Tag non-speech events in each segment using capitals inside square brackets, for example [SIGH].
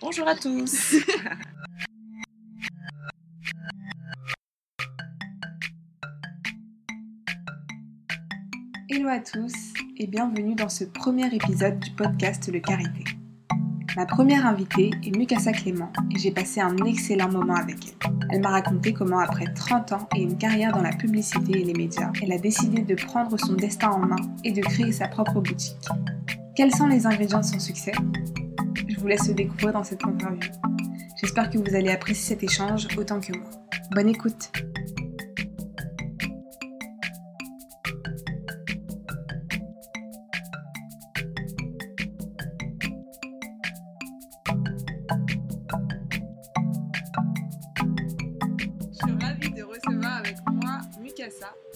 Bonjour à tous. [LAUGHS] Hello à tous et bienvenue dans ce premier épisode du podcast Le Carité. Ma première invitée est Mukasa Clément et j'ai passé un excellent moment avec elle. Elle m'a raconté comment après 30 ans et une carrière dans la publicité et les médias, elle a décidé de prendre son destin en main et de créer sa propre boutique. Quels sont les ingrédients de son succès? Je vous laisse le découvrir dans cette interview. J'espère que vous allez apprécier cet échange autant que moi. Bonne écoute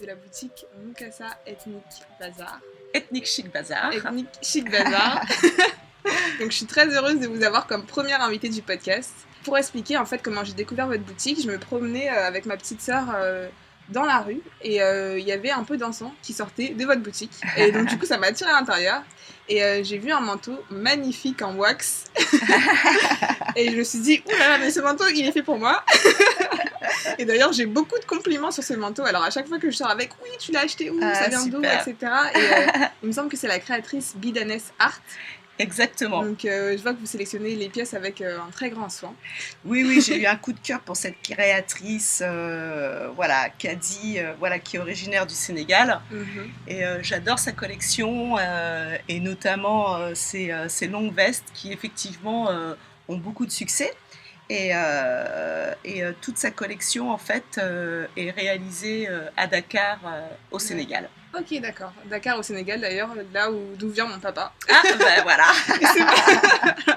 de la boutique Mukasa Ethnic Bazar. Ethnic Chic Bazar. Ethnic Chic Bazar. [LAUGHS] [LAUGHS] Donc je suis très heureuse de vous avoir comme première invitée du podcast. Pour expliquer en fait comment j'ai découvert votre boutique, je me promenais euh, avec ma petite sœur euh, dans la rue et euh, il y avait un peu d'encens qui sortait de votre boutique. Et donc du coup ça m'a attiré à l'intérieur et j'ai vu un manteau magnifique en wax. [LAUGHS] et je me suis dit, oulala, mais ce manteau il est fait pour moi. [LAUGHS] Et d'ailleurs, j'ai beaucoup de compliments sur ce manteau. Alors, à chaque fois que je sors avec, oui, tu l'as acheté où? Ça ah, vient d'où? Etc. Et euh, il me semble que c'est la créatrice Bidanes Art. Exactement. Donc, euh, je vois que vous sélectionnez les pièces avec euh, un très grand soin. Oui, oui, j'ai eu un coup de cœur pour cette créatrice, voilà, Kadi, voilà, qui est originaire du Sénégal. Mhm. Et j'adore sa collection et notamment ses, ses, longues vestes qui, effectivement, ont beaucoup de succès. Et, euh, et euh, toute sa collection, en fait, euh, est réalisée à Dakar, au Sénégal. Ok, d'accord. Dakar au Sénégal, d'ailleurs, là où d'où vient mon papa. Ah, ben voilà. [LAUGHS]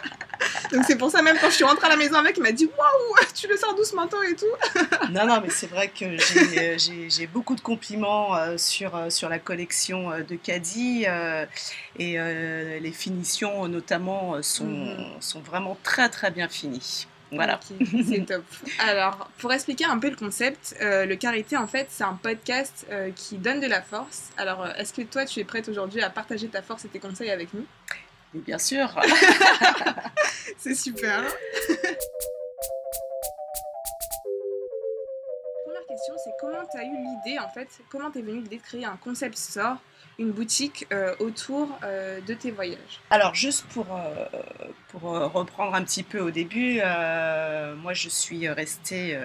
Donc c'est pour ça même quand je suis rentrée à la maison avec, il m'a dit waouh, tu le sors doucement et tout? [LAUGHS] non non, mais c'est vrai que j'ai beaucoup de compliments sur sur la collection de Caddy et les finitions notamment sont mhm. sont vraiment très très bien finies. Voilà. c'est top. Alors, pour expliquer un peu le concept, euh, le Carité, en fait, c'est un podcast euh, qui donne de la force. Alors, euh, est-ce que toi, tu es prête aujourd'hui à partager ta force et tes conseils avec nous? Bien sûr. [LAUGHS] c'est super. Première question, c'est comment tu as eu l'idée, en fait, comment tu es venue l'idée de créer un concept store une boutique euh, autour euh, de tes voyages. Alors juste pour, euh, pour reprendre un petit peu au début, moi je suis restée,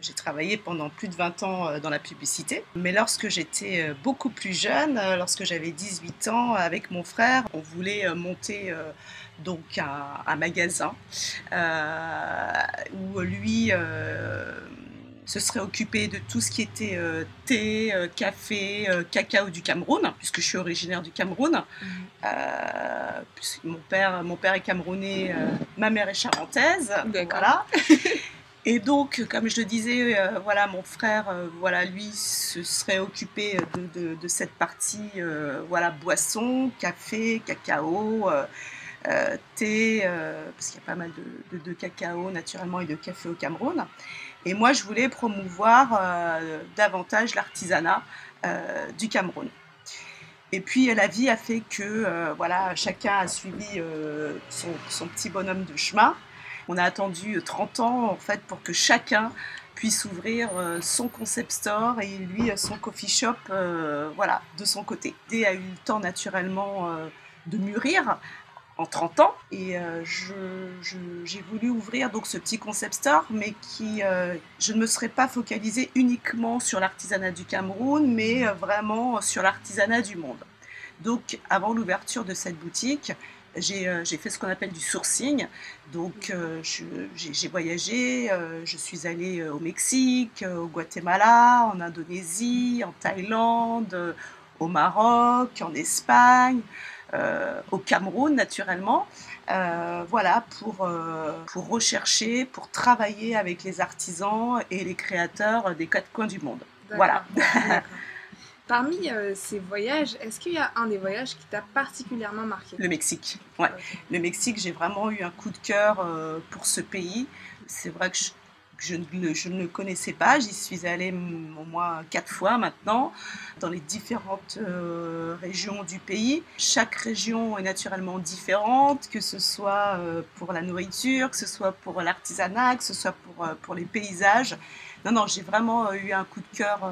j'ai travaillé pendant plus de 20 ans dans la publicité, mais lorsque j'étais beaucoup plus jeune, lorsque j'avais 18 ans, avec mon frère, on voulait monter donc un, un magasin où lui se serait occupé de tout ce qui était euh, thé, euh, café, euh, cacao du Cameroun, puisque je suis originaire du Cameroun. Mhm. mon, père, mon père est camerounais, ma mère est charentaise. Voilà. [LAUGHS] Et donc, comme je le disais, voilà, mon frère, voilà, lui, se serait occupé de, de, cette partie, voilà, boisson, café, cacao, thé, parce qu'il y a pas mal de, de, cacao naturellement et de café au Cameroun. Et moi, je voulais promouvoir euh, davantage l'artisanat euh, du Cameroun. Et puis la vie a fait que euh, voilà, chacun a suivi son, petit bonhomme de chemin. On a attendu 30 ans en fait pour que chacun puisse ouvrir son concept store et lui son coffee shop voilà, de son côté. Dé a eu le temps naturellement de mûrir en 30 ans. Et euh, j'ai voulu ouvrir donc ce petit concept store, mais qui, euh, je ne me serais pas focalisée uniquement sur l'artisanat du Cameroun, mais euh, vraiment sur l'artisanat du monde. Donc, avant l'ouverture de cette boutique, j'ai fait ce qu'on appelle du sourcing. Donc, j'ai voyagé, je suis allée au Mexique, au Guatemala, en Indonésie, en Thaïlande, au Maroc, en Espagne. Euh, au Cameroun naturellement, euh, voilà, pour, euh, pour rechercher, pour travailler avec les artisans et les créateurs des quatre coins du monde. Voilà. [LAUGHS] Parmi ces voyages, est-ce qu'il y a un des voyages qui t'a particulièrement marqué? Le Mexique. Ouais. Le Mexique, j'ai vraiment eu un coup de cœur pour ce pays. C'est vrai que je je ne le connaissais pas. J'y suis allée au moins quatre fois maintenant, dans les différentes euh, régions du pays. Chaque région est naturellement différente, que ce soit euh, pour la nourriture, que ce soit pour l'artisanat, que ce soit pour, euh, pour les paysages. Non, non, j'ai vraiment eu un coup de cœur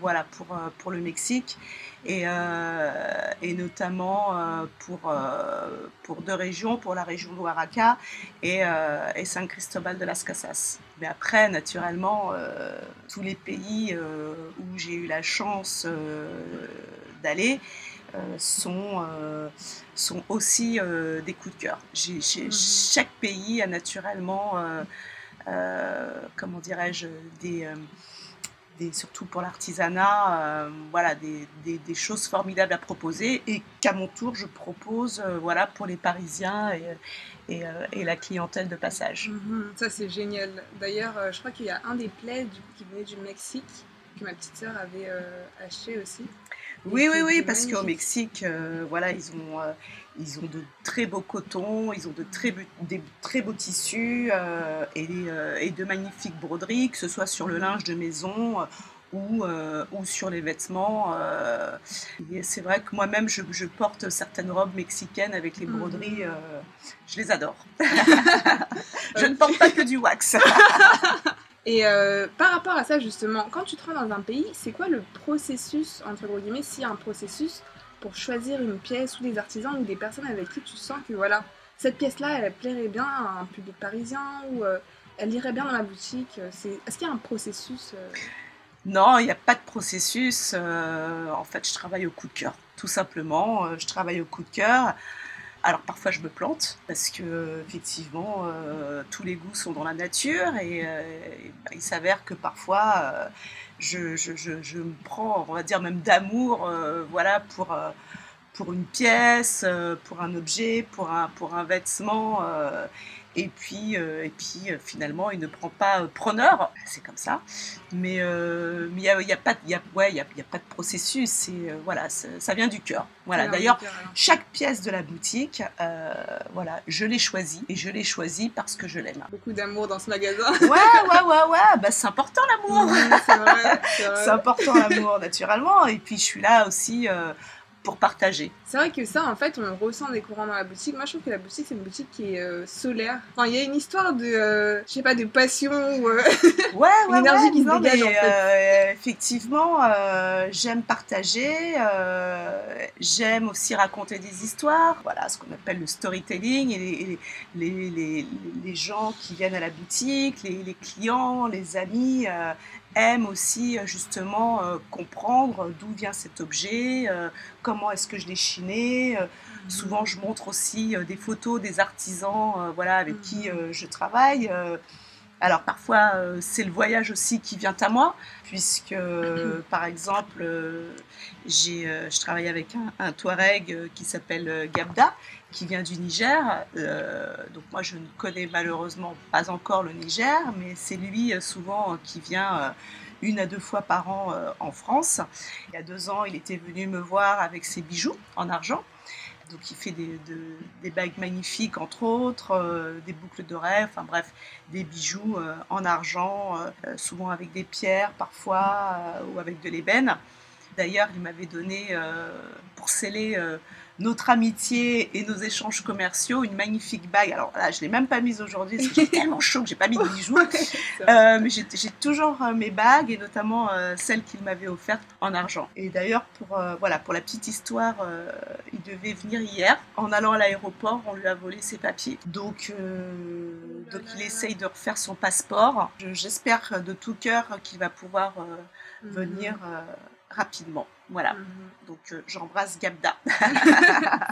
voilà, pour, pour le Mexique et, et notamment pour, pour deux régions, pour la région de Oaxaca et, et San Cristobal de las Casas. Mais après, naturellement, euh, tous les pays euh, où j'ai eu la chance euh, d'aller sont, sont aussi des coups de cœur. Mhm. Chaque pays a naturellement, comment dirais-je, des surtout pour l'artisanat, euh, voilà, des, des, choses formidables à proposer et qu'à mon tour je propose euh, voilà, pour les Parisiens et, et, euh, et la clientèle de passage. Mhm, ça c'est génial. D'ailleurs, je crois qu'il y a un des plaids qui venait du Mexique que ma petite sœur avait acheté aussi. Oui, oui, oui, parce qu'au Mexique, voilà, ils ont, ils ont de très beaux cotons, ils ont de très, des très beaux tissus euh, et, euh, et, de magnifiques broderies, que ce soit sur le linge de maison euh, ou, ou sur les vêtements. c'est vrai que moi-même, je, je, porte certaines robes mexicaines avec les broderies, mhm. je les adore. [LAUGHS] je ne porte pas que du wax. [LAUGHS] Et par rapport à ça, justement, quand tu te rends dans un pays, c'est quoi le processus, entre guillemets, s'il y a un processus pour choisir une pièce ou des artisans ou des personnes avec qui tu sens que voilà, cette pièce-là, elle plairait bien à un public parisien ou euh, elle irait bien dans la boutique Est-ce qu'il y a un processus euh? Non, il n'y a pas de processus. Euh, en fait, je travaille au coup de cœur, tout simplement. Je travaille au coup de cœur. Alors parfois je me plante parce que effectivement tous les goûts sont dans la nature et, bah, il s'avère que parfois je, je, me prends, on va dire même d'amour, euh, voilà, pour, euh, une pièce, euh, pour un objet, pour un vêtement. Et puis, et puis finalement, il ne prend pas preneur, c'est comme ça. Mais il n'y a, y a, pas, y a, ouais, y a, y a pas de processus, c'est, voilà, ça vient du cœur. Voilà. D'ailleurs, chaque pièce de la boutique, voilà, je l'ai choisie et je l'ai choisie parce que je l'aime. Beaucoup d'amour dans ce magasin. ouais, ouais, ouais, ouais, bah, c'est important l'amour. c'est [LAUGHS] important l'amour, naturellement. Et puis, je suis là aussi pour partager. C'est vrai que ça, en fait, on ressent des courants dans la boutique. Moi, je trouve que la boutique, c'est une boutique qui est euh, solaire. Enfin, il y a une histoire de, euh, je sais pas, de passion ou euh, ouais, ouais, [LAUGHS] énergie qui se dégage, en fait. effectivement, j'aime partager. j'aime aussi raconter des histoires. Voilà, ce qu'on appelle le storytelling. Et les, les, les, les, gens qui viennent à la boutique, les, clients, les amis aiment aussi justement comprendre d'où vient cet objet, comment est-ce que je l'ai chiné. Euh, souvent, je montre aussi euh, des photos des artisans euh, voilà, avec qui mhm. je travaille. Alors parfois, c'est le voyage aussi qui vient à moi, puisque par exemple, j'ai, je travaille avec un, Touareg qui s'appelle Gabda, qui vient du Niger. donc moi, je ne connais malheureusement pas encore le Niger, mais c'est lui souvent qui vient une à deux fois par an euh, en France. Il y a deux ans, il était venu me voir avec ses bijoux en argent. Donc il fait des, des bagues magnifiques, entre autres, euh, des boucles d'oreilles, enfin bref, des bijoux euh, en argent, souvent avec des pierres parfois, ou avec de l'ébène. D'ailleurs, il m'avait donné, pour sceller notre amitié et nos échanges commerciaux, une magnifique bague. Alors là, je ne l'ai même pas mise aujourd'hui parce que j'ai [LAUGHS] tellement chaud que j'ai pas mis de bijoux. Euh, mais j'ai toujours euh, mes bagues et notamment euh, celle qu'il m'avait offerte en argent. Et d'ailleurs, pour, voilà, pour la petite histoire, il devait venir hier. En allant à l'aéroport, on lui a volé ses papiers. Donc, donc il essaye de refaire son passeport. J'espère de tout cœur qu'il va pouvoir mhm. venir rapidement. Voilà. Mhm. Donc euh, j'embrasse Gabda. [LAUGHS]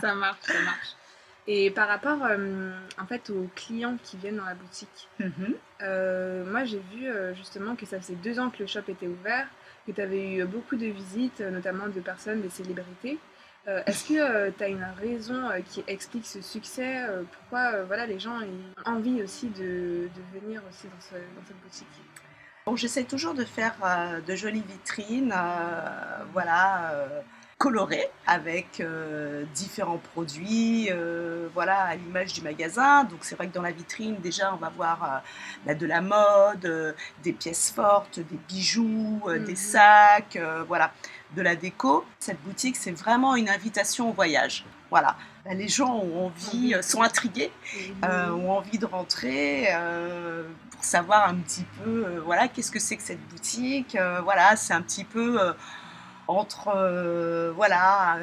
ça marche, ça marche. Et par rapport euh, en fait aux clients qui viennent dans la boutique, mhm. euh, moi j'ai vu justement que ça faisait deux ans que le shop était ouvert, que tu avais eu beaucoup de visites, notamment de personnes, des célébrités. Est-ce que tu as une raison qui explique ce succès Pourquoi voilà, les gens ont envie aussi de, de venir aussi dans, dans cette boutique? Bon, j'essaie toujours de faire de jolies vitrines, voilà, coloré avec différents produits, voilà, à l'image du magasin. Donc c'est vrai que dans la vitrine, déjà, on va voir bah, de la mode, des pièces fortes, des bijoux, des mhm. sacs, voilà, de la déco. Cette boutique, c'est vraiment une invitation au voyage. Voilà, bah, les gens ont envie, sont intrigués, ont envie de rentrer pour savoir un petit peu, voilà, qu'est-ce que c'est que cette boutique. voilà, c'est un petit peu entre euh, voilà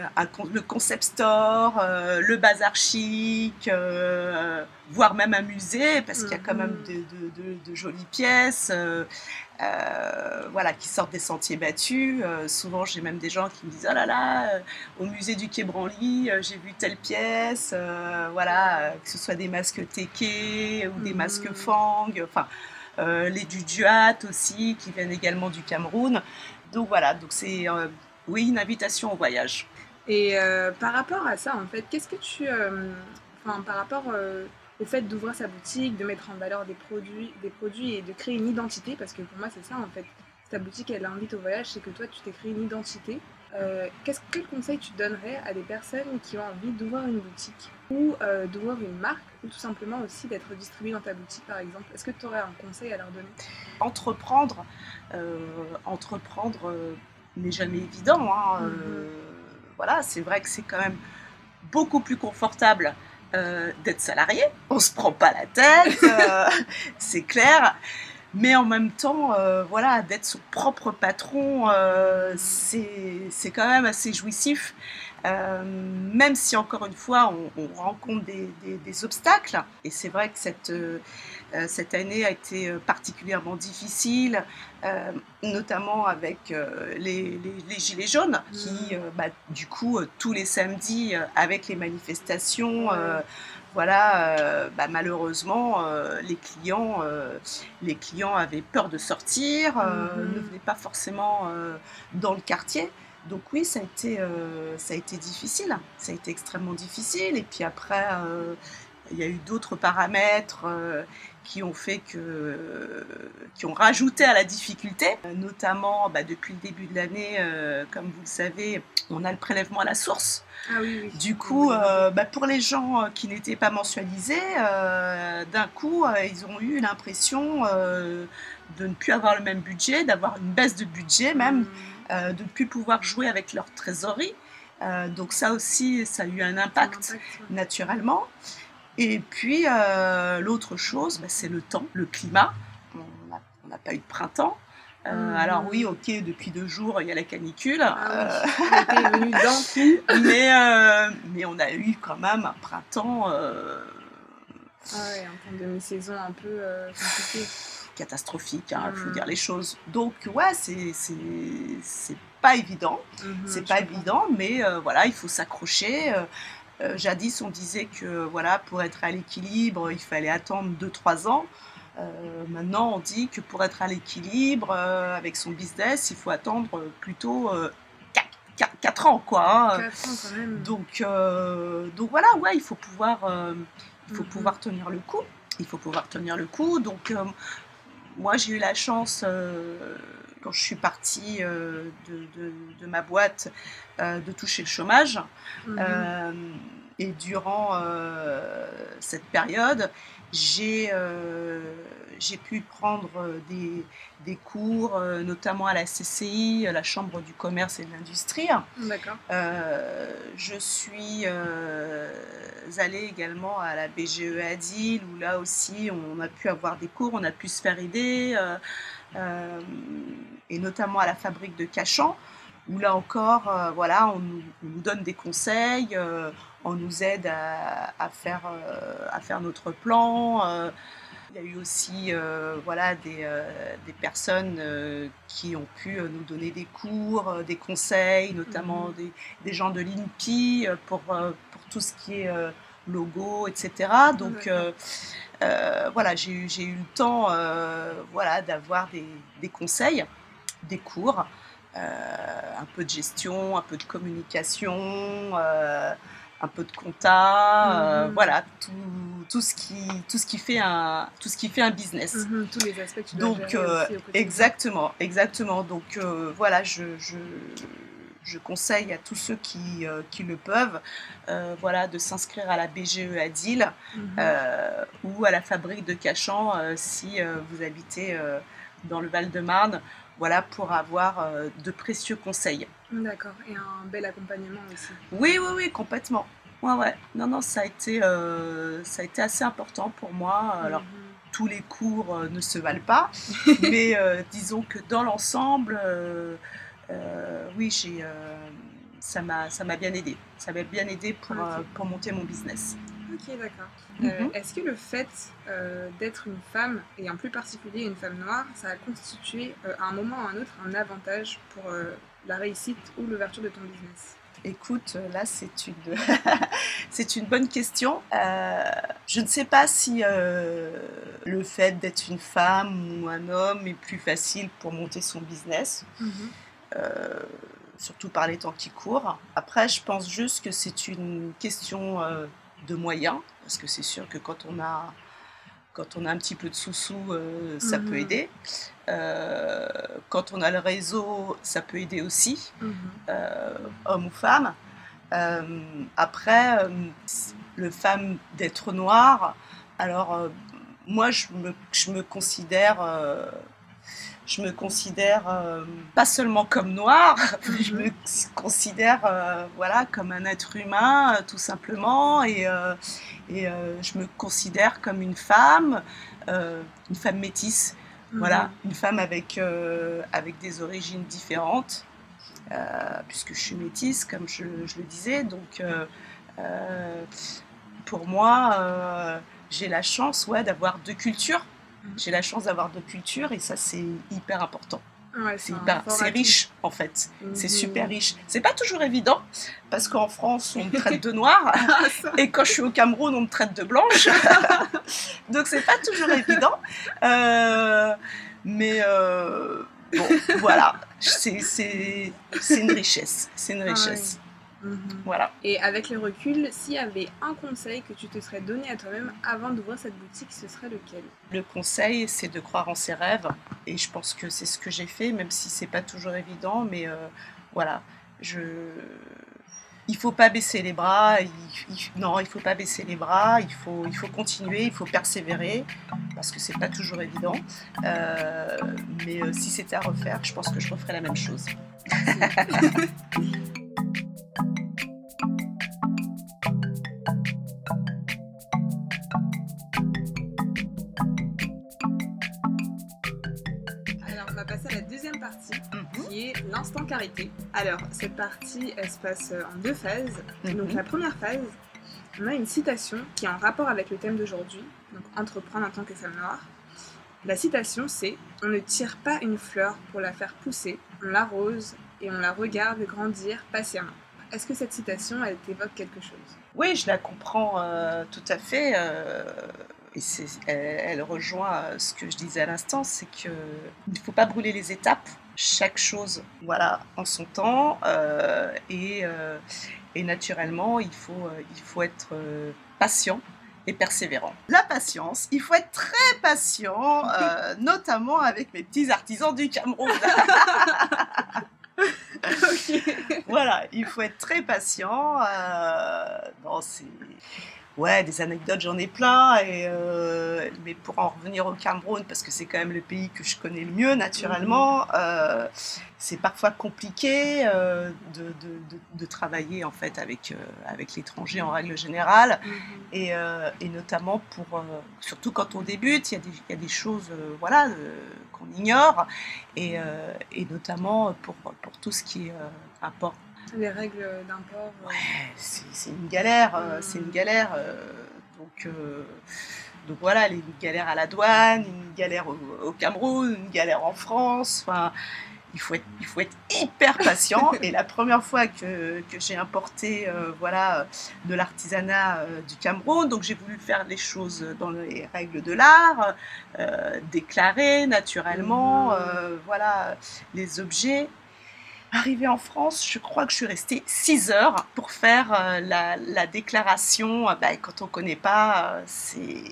le concept store, euh, le bazar chic, euh, voire même un musée parce qu'il y a quand même mhm. de, jolies pièces. Voilà, qui sortent des sentiers battus. souvent, j'ai même des gens qui me disent Oh là là, au musée du Quai Branly, j'ai vu telle pièce. voilà, que ce soit des masques Teke ou des masques mhm. Fang. Enfin, les du Duat aussi, qui viennent également du Cameroun. Donc voilà, donc c'est euh, oui une invitation au voyage. Et euh, par rapport à ça, en fait, qu'est-ce que tu, euh, enfin par rapport au fait d'ouvrir sa boutique, de mettre en valeur des produits, des produits et de créer une identité, parce que pour moi c'est ça en fait. Ta boutique, elle invite au voyage, c'est que toi, tu t'es créé une identité. qu'est-ce, quel conseil tu donnerais à des personnes qui ont envie d'ouvrir une boutique ou d'ouvrir une marque ou tout simplement aussi d'être distribué dans ta boutique par exemple? Est-ce que tu aurais un conseil à leur donner? Entreprendre, euh, entreprendre euh, n'est jamais évident. Hein, euh, mm-hmm. voilà, c'est vrai que c'est quand même beaucoup plus confortable d'être salarié. On se prend pas la tête, [LAUGHS] c'est clair. Mais en même temps, voilà, d'être son propre patron, c'est quand même assez jouissif. Euh, même si encore une fois on, rencontre des, obstacles, et c'est vrai que cette, euh, cette année a été particulièrement difficile, euh, notamment avec les, gilets jaunes, qui mmh. bah, du coup tous les samedis avec les manifestations, voilà, bah, malheureusement les clients, les clients avaient peur de sortir, mmh. ne venaient pas forcément dans le quartier. Donc oui, ça a été, euh, ça a été difficile, ça a été extrêmement difficile. Et puis après, euh, il y a eu d'autres paramètres euh, qui ont fait que, qui ont rajouté à la difficulté, notamment bah, depuis le début de l'année, comme vous le savez, on a le prélèvement à la source. Ah oui, Du coup, bah, pour les gens qui n'étaient pas mensualisés, d'un coup, ils ont eu l'impression de ne plus avoir le même budget, d'avoir une baisse de budget même. Mmh. Euh, de ne plus pouvoir jouer avec leur trésorerie. Euh, donc ça aussi, ça a eu un impact, naturellement. Et puis euh, l'autre chose, bah, c'est le temps, le climat. On n'a pas eu de printemps. Mmh. Alors oui, ok, depuis deux jours, il y a la canicule. Ah oui, [LAUGHS] mais, mais on a eu quand même un printemps... Ah ouais, un temps de mi-saison un peu compliqué catastrophique, il hein, faut mm. dire les choses. Donc ouais, c'est pas évident, mm-hmm, c'est pas évident, mais euh, voilà, il faut s'accrocher. Euh, euh, jadis, on disait que voilà, pour être à l'équilibre, il fallait attendre 2-3 ans. maintenant, on dit que pour être à l'équilibre avec son business, il faut attendre plutôt 4, ans, quoi. 4 hein. ans quand même. Donc, donc voilà, ouais, il faut pouvoir, il faut mm-hmm. pouvoir tenir le coup. Il faut pouvoir tenir le coup. Donc, moi, j'ai eu la chance, euh, quand je suis partie euh, de, ma boîte, euh, de toucher le chômage. Mhm. et durant cette période, j'ai j'ai pu prendre des, des cours, euh, notamment à la CCI, la Chambre du commerce et de l'industrie. D'accord. Euh, je suis euh, allée également à la BGE Adil, où là aussi on a pu avoir des cours, on a pu se faire aider, et notamment à la fabrique de Cachan, où là encore, voilà, on nous, donne des conseils, on nous aide à, à faire, à faire notre plan. Il y a eu aussi euh, voilà, des, euh, des personnes euh, qui ont pu nous donner des cours, des conseils, notamment mhm. des, des, gens de l'INPI pour, pour tout ce qui est logo, etc. Donc voilà, j'ai eu, eu le temps voilà, d'avoir des, des, conseils, des cours. un peu de gestion, un peu de communication, un peu de compta, euh, mhm. voilà, tout, tout, ce qui, tout, ce qui fait un, tout ce qui fait un business. Mhm, tous les aspects Donc, euh, exactement, exactement. Donc, euh, voilà, je, je, je conseille à tous ceux qui, euh, qui le peuvent euh, voilà, de s'inscrire à la BGE à Dille Mhm. euh, ou à la fabrique de Cachan si vous habitez dans le Val-de-Marne voilà, pour avoir de précieux conseils. D'accord, et un bel accompagnement aussi. Oui, oui, oui, complètement. Ouais, ouais. Non, non, ça a été, ça a été assez important pour moi. Alors, Mhm. tous les cours ne se valent pas, [LAUGHS] mais euh, disons que dans l'ensemble, euh, oui, j'ai, euh, ça m'a, ça m'a bien aidé. Ça m'a bien aidé pour, euh, pour monter mon business. Ok, d'accord. Mhm. Euh, Est-ce que le fait euh, d'être une femme, et en plus particulier une femme noire, ça a constitué euh, à un moment ou à un autre un avantage pour euh, la réussite ou l'ouverture de ton business? Écoute, euh, là, c'est une, [LAUGHS] c'est une bonne question. Euh, je ne sais pas si euh, le fait d'être une femme ou un homme est plus facile pour monter son business. Euh, surtout par les temps qui courent. Après, je pense juste que c'est une question euh, de moyens, parce que c'est sûr que quand on a, quand on a un petit peu de sous-sous, euh, ça Mhm. peut aider. Euh, quand on a le réseau, ça peut aider aussi, Mhm. homme ou femme. Après, le femme d'être noir, alors moi, je me, je me considère... je me considère euh, pas seulement comme noire, [LAUGHS] je me considère euh, voilà comme un être humain euh, tout simplement. Et, et je me considère comme une femme, une femme métisse, voilà, une femme avec, avec des origines différentes, puisque je suis métisse comme je, je le disais, donc pour moi j'ai la chance ouais, d'avoir deux cultures. J'ai la chance d'avoir deux cultures et ça c'est hyper important. Ouais, C'est c'est riche en fait. C'est Mhm. super riche. C'est pas toujours évident parce qu'en France on me traite de noire [LAUGHS] Ah, et quand je suis au Cameroun on me traite de blanche. [LAUGHS] Donc c'est pas toujours évident. Euh, mais euh, bon, voilà, c'est c'est- c'est une richesse. C'est une Ah ouais. Mhm. Voilà. Et avec le recul, s'il y avait un conseil que tu te serais donné à toi-même avant d'ouvrir cette boutique, ce serait lequel? Le conseil, c'est de croire en ses rêves. Et je pense que c'est ce que j'ai fait, même si c'est pas toujours évident. Mais euh, voilà, je. Il faut pas baisser les bras. il- il- non, il faut pas baisser les bras. Il faut, il faut continuer. Il faut persévérer parce que c'est pas toujours évident. Euh, mais euh, si c'était à refaire, je pense que je referais la même chose. [LAUGHS] Alors, cette partie, elle se passe euh, en deux phases. Donc, Mhm. la première phase, on a une citation qui est en rapport avec le thème d'aujourd'hui, donc entreprendre en tant que femme noire. La citation, c'est On ne tire pas une fleur pour la faire pousser, on l'arrose et on la regarde grandir patiemment. Est-ce que cette citation, elle t'évoque quelque chose? Oui, je la comprends euh, tout à fait. euh, et elle, elle rejoint ce que je disais à l'instant, c'est qu'il ne faut pas brûler les étapes. Chaque chose, voilà, en son temps. euh, et, euh, et naturellement, il faut, euh, il faut être patient et persévérant. La patience, il faut être très patient, [LAUGHS] notamment avec mes petits artisans du Cameroun. [LAUGHS] [LAUGHS] voilà, il faut être très patient. non, c'est. Ouais, des anecdotes, j'en ai plein. Et, euh, mais pour en revenir au Cameroun, parce que c'est quand même le pays que je connais le mieux, naturellement, euh, c'est parfois compliqué euh, de, de- de- de travailler en fait avec, avec l'étranger en règle générale. Et, euh, et notamment pour, surtout quand on débute, il y a des, il y a des choses voilà, qu'on ignore, et, et notamment pour, pour tout ce qui est import. Les règles d'import. Ouais, c'est une galère, euh, c'est une galère. euh, donc, euh, donc voilà, une galère à la douane, une galère au, au Cameroun, une galère en France. Enfin, il faut être, il faut être hyper patient. [LAUGHS] Et la première fois que, que j'ai importé euh, voilà, de l'artisanat euh, du Cameroun, donc j'ai voulu faire les choses dans les règles de l'art, euh, déclarer naturellement, euh, voilà, les objets. Arrivé en France, je crois que je suis restée 6 heures pour faire euh, la, la déclaration. Euh, bah, quand on ne connaît pas, euh, c'est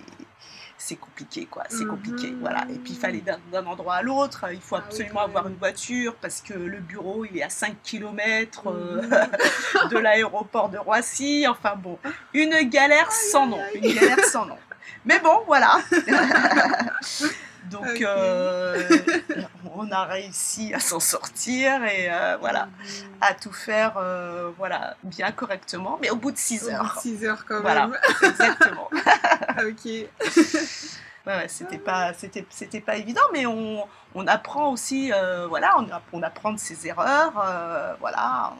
c'est compliqué, quoi. C'est compliqué, Mhm. voilà. Et puis, il fallait d'un endroit à l'autre. Il faut Ah absolument avoir une voiture parce que le bureau, il est à 5 km Mhm. [LAUGHS] de l'aéroport de Roissy. Enfin bon, une galère sans nom. Une galère sans nom. Mais bon, voilà. [LAUGHS] Donc, euh, on a réussi à s'en sortir et euh, voilà, Mhm. à tout faire euh, voilà, bien correctement, mais au bout de 6 Au bout de heures. six heures quand Voilà. même. Exactement. [LAUGHS] ok. Ouais, ouais, c'était pas, c'était, c'était pas évident, mais on, on apprend aussi, voilà, on, on apprend de ses erreurs, voilà,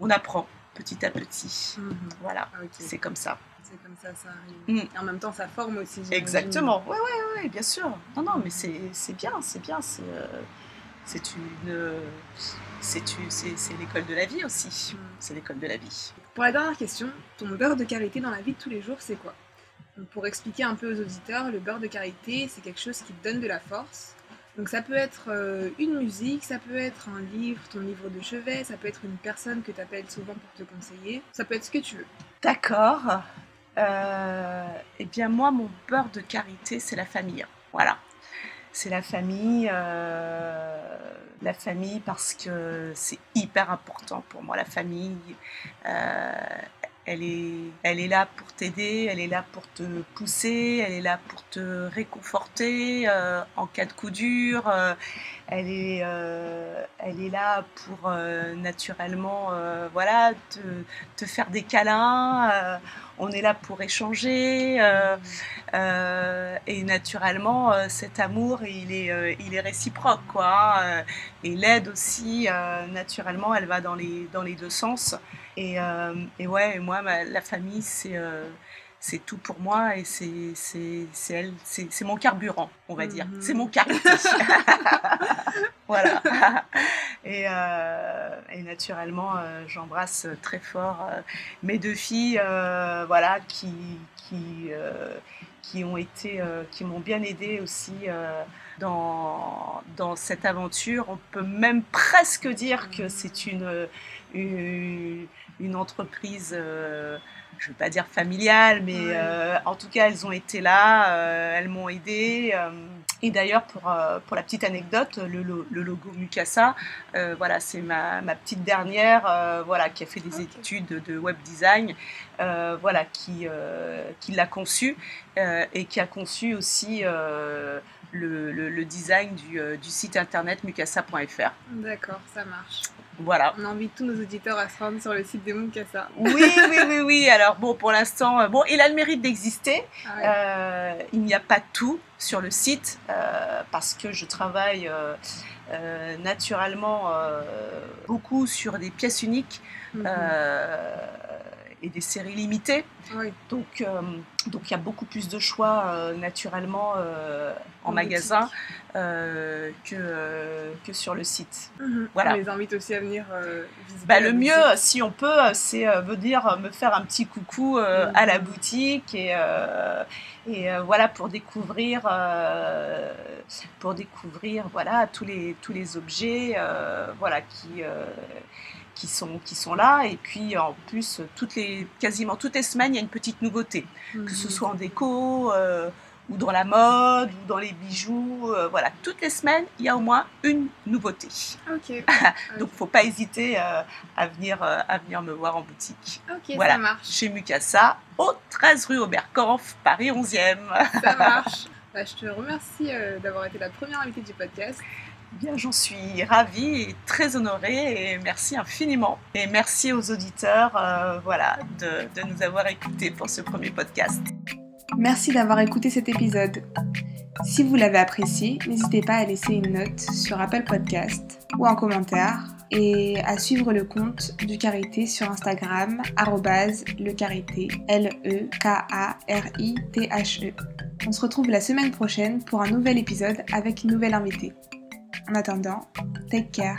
on, on apprend petit à petit. Mhm. Voilà, c'est comme ça. C'est comme ça, ça arrive. Mm. Et en même temps, ça forme aussi. Exactement. Ouais, ouais, ouais, bien sûr. Non, non, mais c'est, bien, c'est bien. C'est, euh, c'est une, euh, l'école de la vie aussi. Mm. C'est l'école de la vie. Pour la dernière question, ton beurre de karité dans la vie de tous les jours, c'est quoi? Donc, Pour expliquer un peu aux auditeurs, le beurre de karité, c'est quelque chose qui te donne de la force. Donc ça peut être euh, une musique, ça peut être un livre, ton livre de chevet, ça peut être une personne que tu appelles souvent pour te conseiller, ça peut être ce que tu veux. D'accord. Euh, eh bien, moi, mon beurre de karité, c'est la famille. Voilà. C'est la famille. euh, la famille parce que c'est hyper important pour moi, la famille. Elle est, elle est là pour t'aider, elle est là pour te pousser, elle est là pour te réconforter euh, en cas de coup dur. euh, elle, est, euh, elle est là pour naturellement voilà, te, te faire des câlins. on est là pour échanger. Euh, et naturellement, euh, cet amour, il est, euh, il est réciproque. Quoi, hein, et l'aide aussi, naturellement, elle va dans les, dans les deux sens. Et, et ouais, moi, ma- la famille, c'est c'est tout pour moi et c'est c'est- c'est elle, c'est c'est mon carburant, on va dire. Mhm. C'est mon karité. [LAUGHS] [LAUGHS] voilà. [LAUGHS] Et, euh, et naturellement, euh, j'embrasse très fort euh, mes deux filles, voilà, qui qui qui ont été, euh, qui m'ont bien aidé aussi euh, dans dans cette aventure. On peut même presque dire que c'est une une, une entreprise. euh, je ne veux pas dire familiale, mais Ouais. euh, en tout cas, elles ont été là, euh, elles m'ont aidé. euh, et d'ailleurs, pour, euh, pour la petite anecdote, le, lo- le logo Mukasa, euh, voilà, c'est ma, ma petite dernière, euh, voilà, qui a fait des études de web design, voilà, qui, qui l'a conçu et qui a conçu aussi le, le- le design du, du site internet mukasa.fr. D'accord, ça marche. Voilà. On invite tous nos auditeurs à se rendre sur le site de Mukasa. Oui, oui, oui, oui. Alors bon, pour l'instant, euh, bon, il a le mérite d'exister. Ah. Euh, il n'y a pas tout sur le site euh, parce que je travaille euh, naturellement beaucoup sur des pièces uniques Mhm. Et des séries limitées. Oui. Donc, euh, donc il y a beaucoup plus de choix euh, naturellement euh, en En magasin que, que sur le site. Mhm. Voilà. On les invite aussi à venir visiter. Bah, le mieux, boutique. si on peut, c'est venir me faire un petit coucou euh, à la Mhm. boutique et, et voilà pour découvrir, pour découvrir voilà tous les tous les objets voilà qui qui sont qui sont là et puis en plus toutes les quasiment toutes les semaines il y a une petite nouveauté que ce Mhm. soit en déco euh, ou dans la mode ou dans les bijoux euh, voilà toutes les semaines il y a au moins une nouveauté Ok. [LAUGHS] donc faut pas hésiter euh, à venir à venir me voir en boutique Ok, Voilà. ça marche. chez Mukasa au 13 rue Oberkampf Paris 11e Ça [LAUGHS] marche. Bah, je te remercie d'avoir été la première invitée du podcast. Bien, j'en suis ravie et très honorée et merci infiniment. Et merci aux auditeurs euh, voilà, de, nous avoir écoutés pour ce premier podcast. Merci d'avoir écouté cet épisode. Si vous l'avez apprécié, n'hésitez pas à laisser une note sur Apple Podcast ou en commentaire et à suivre le compte du Carité sur Instagram, arrobase le Carité, L-E-K-A-R-I-T-H-E. On se retrouve la semaine prochaine pour un nouvel épisode avec une nouvelle invitée. En attendant, take care.